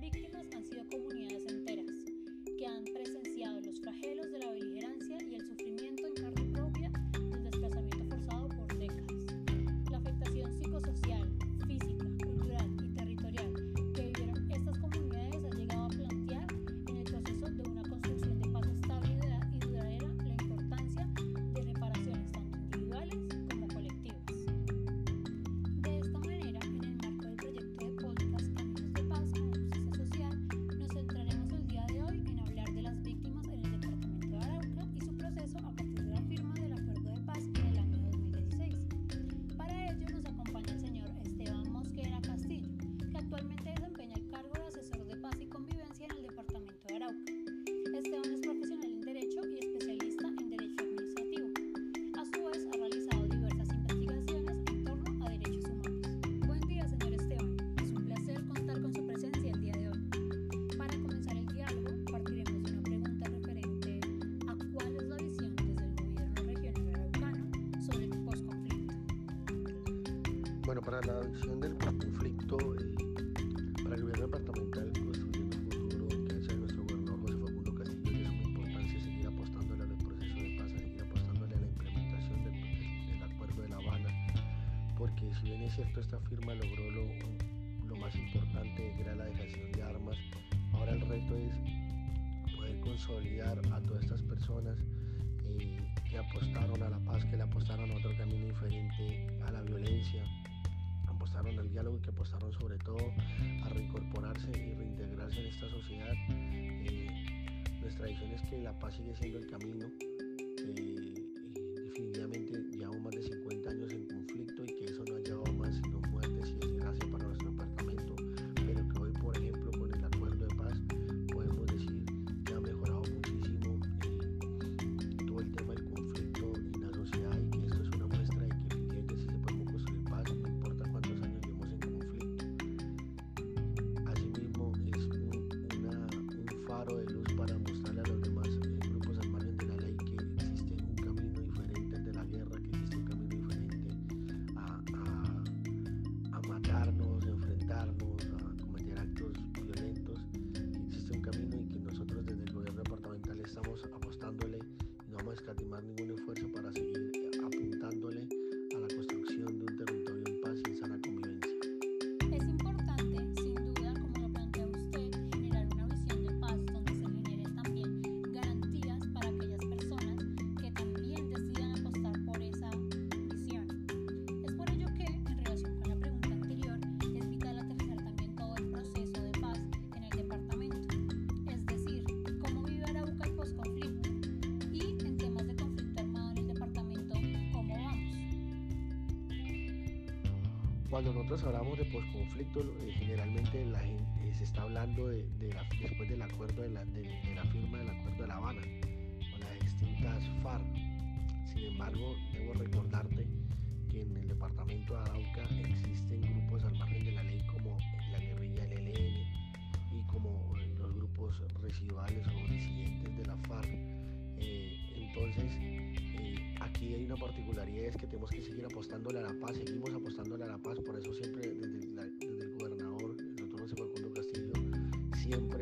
víctimas para la acción del conflicto eh, para el gobierno departamental pues, construyendo el futuro que hace nuestro gobierno José Facundo Castillo de suma importancia seguir apostándole al proceso de paz, seguir apostándole a la implementación del, acuerdo de La Habana, porque si bien es cierto esta firma logró lo, lo más importante que era la dejación de armas, ahora el reto es poder consolidar a todas estas personas eh, que apostaron a la paz, que le apostaron a otro camino diferente a la violencia, apostaron al diálogo y que apostaron sobre todo a reincorporarse y reintegrarse en esta sociedad. Eh, nuestra visión es que la paz sigue siendo el camino. Eh, y definitivamente Cuando nosotros hablamos de posconflicto, eh, generalmente eh, se está hablando de, después del acuerdo de la, firma del acuerdo de La Habana, con las extintas FARC. Sin embargo, debo recordarte que en el departamento de Arauca existen grupos al margen de la ley como la guerrilla del LLN y como eh, los grupos residuales o disidentes de la FARC. entonces, aquí hay una parte que tenemos que seguir apostándole a la paz, seguimos apostándole a la paz, por eso siempre desde, el gobernador, el doctor José Facundo Castillo, siempre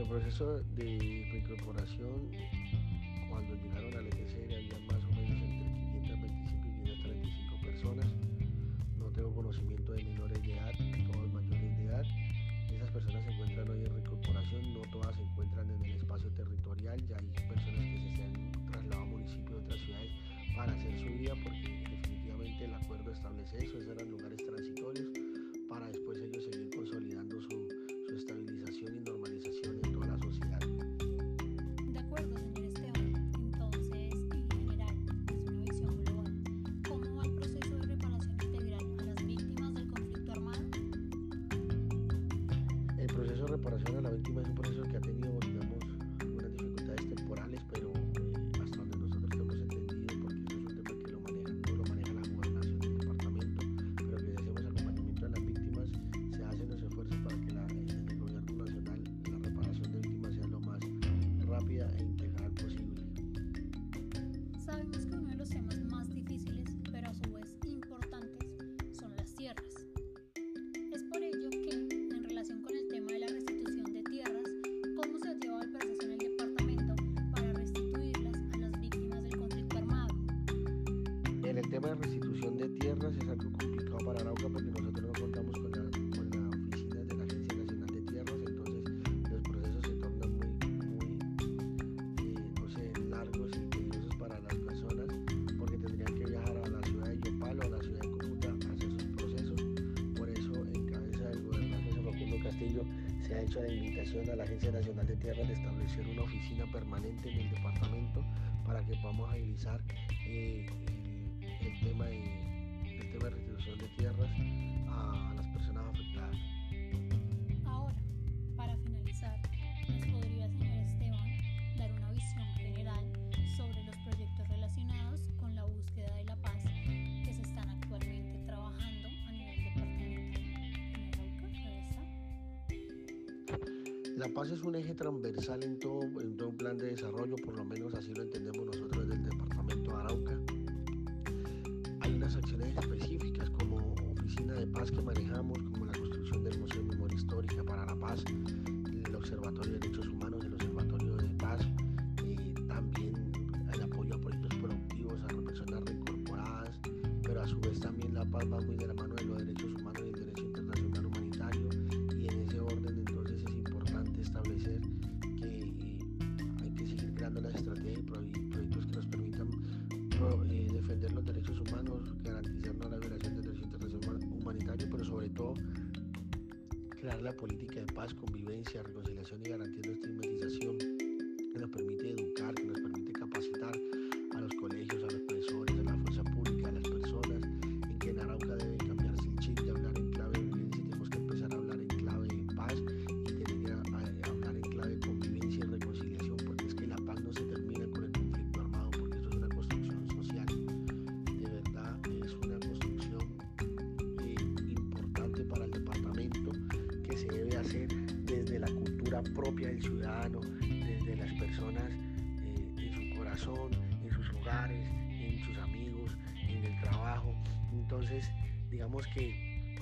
el proceso de reincorporación, tema de restitución de tierras es algo complicado para Arauca porque nosotros no contamos con la, con la oficina de la Agencia Nacional de Tierras, entonces los procesos se tornan muy, muy eh, no sé, largos y tediosos para las personas porque tendrían que viajar a la ciudad de Yopal o a la ciudad de Cúcuta a hacer sus procesos. Por eso, en cabeza del gobernador José Facundo Castillo, se ha hecho la invitación a la Agencia Nacional de Tierras de establecer una oficina permanente en el departamento para que podamos agilizar eh, el, tema de, el tema de restitución de tierras a, las personas afectadas. Ahora, para finalizar, ¿nos podría, señor Esteban, dar una visión general sobre los proyectos relacionados con la búsqueda de la paz que se están actualmente trabajando a nivel departamental. La paz es un eje transversal en todo, en todo plan de desarrollo, por lo menos así lo entendemos nosotros desde el departamento de Arauca. Paz, el Observatorio de Derechos Humanos, el Observatorio de Paz, eh, también el apoyo a proyectos productivos a personas reincorporadas, pero a su vez también la paz va muy de la mano de los derechos humanos y el derecho internacional humanitario. Y en ese orden entonces es importante establecer que hay que seguir creando las estrategias y pro- y proyectos que nos permitan eh, defender los derechos humanos, garantizar no la violación del derecho internacional humanitario, pero sobre todo crear la política de paz, convivencia, reconciliación y garantía de estigmatización que nos permite educar, que nos permite capacitar ciudadano, desde las personas eh, en su corazón, en sus hogares, en sus amigos, en el trabajo. Entonces, digamos que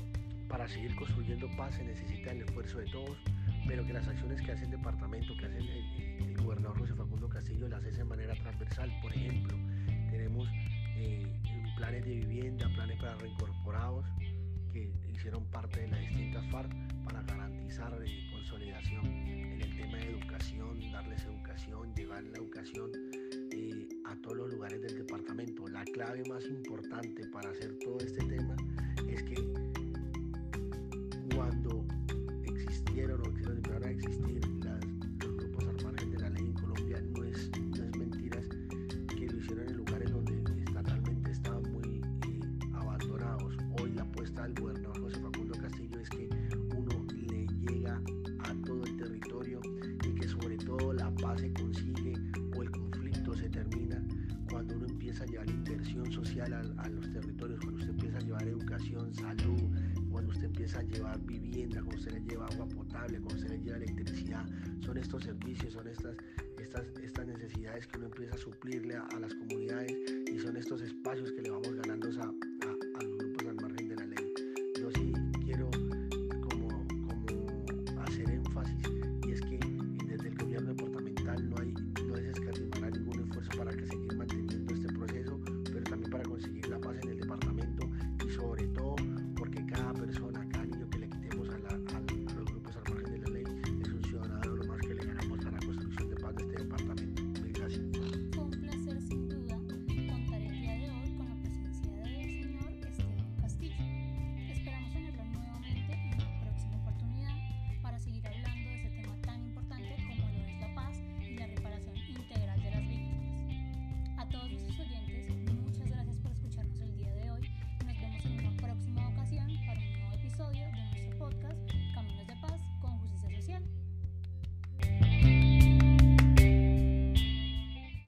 para seguir construyendo paz se necesita el esfuerzo de todos, pero que las acciones que hace el departamento, que hace el, el- el gobernador José Facundo Castillo, las hace de manera transversal. Por ejemplo, tenemos eh, planes de vivienda, planes para reincorporados que hicieron parte de las distintas FARC para garantizar eh, consolidación llevar la educación eh, a todos los lugares del departamento. La clave más importante para hacer todo este tema es que cuando existieron o que a, a los territorios, cuando usted empieza a llevar educación, salud, cuando usted empieza a llevar vivienda, cuando usted le lleva agua potable, cuando usted le lleva electricidad, son estos servicios, son estas, estas, estas necesidades que uno empieza a suplirle a, a las comunidades y son estos espacios que le vamos ganando esa